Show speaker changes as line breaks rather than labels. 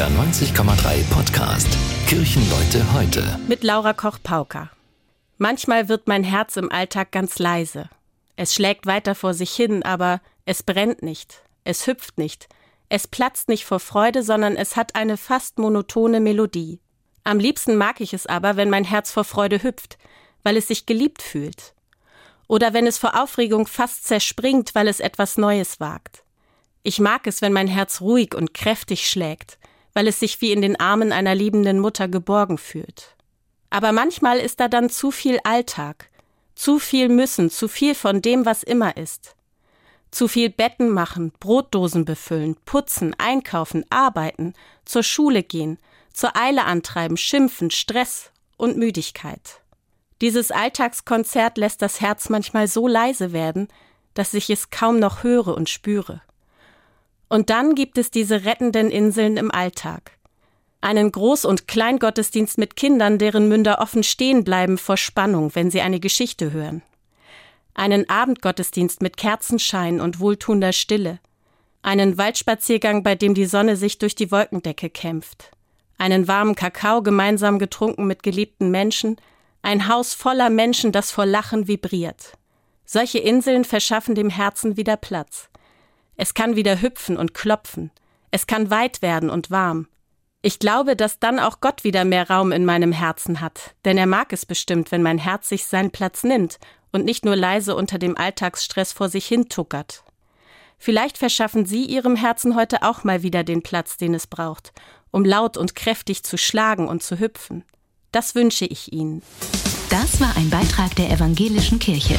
NDR 90,3 Podcast. Kirchenleute heute.
Mit Laura Koch-Pauker. Manchmal wird mein Herz im Alltag ganz leise. Es schlägt weiter vor sich hin, aber es brennt nicht. Es hüpft nicht. Es platzt nicht vor Freude, sondern es hat eine fast monotone Melodie. Am liebsten mag ich es aber, wenn mein Herz vor Freude hüpft, weil es sich geliebt fühlt. Oder wenn es vor Aufregung fast zerspringt, weil es etwas Neues wagt. Ich mag es, wenn mein Herz ruhig und kräftig schlägt, weil es sich wie in den Armen einer liebenden Mutter geborgen fühlt. Aber manchmal ist da dann zu viel Alltag, zu viel Müssen, zu viel von dem, was immer ist. Zu viel Betten machen, Brotdosen befüllen, putzen, einkaufen, arbeiten, zur Schule gehen, zur Eile antreiben, schimpfen, Stress und Müdigkeit. Dieses Alltagskonzert lässt das Herz manchmal so leise werden, dass ich es kaum noch höre und spüre. Und dann gibt es diese rettenden Inseln im Alltag. Einen Groß- und Kleingottesdienst mit Kindern, deren Münder offen stehen bleiben vor Spannung, wenn sie eine Geschichte hören. Einen Abendgottesdienst mit Kerzenschein und wohltuender Stille. Einen Waldspaziergang, bei dem die Sonne sich durch die Wolkendecke kämpft. Einen warmen Kakao gemeinsam getrunken mit geliebten Menschen. Ein Haus voller Menschen, das vor Lachen vibriert. Solche Inseln verschaffen dem Herzen wieder Platz. Es kann wieder hüpfen und klopfen. Es kann weit werden und warm. Ich glaube, dass dann auch Gott wieder mehr Raum in meinem Herzen hat, denn er mag es bestimmt, wenn mein Herz sich seinen Platz nimmt und nicht nur leise unter dem Alltagsstress vor sich hin tuckert. Vielleicht verschaffen Sie Ihrem Herzen heute auch mal wieder den Platz, den es braucht, um laut und kräftig zu schlagen und zu hüpfen. Das wünsche ich Ihnen.
Das war ein Beitrag der Evangelischen Kirche.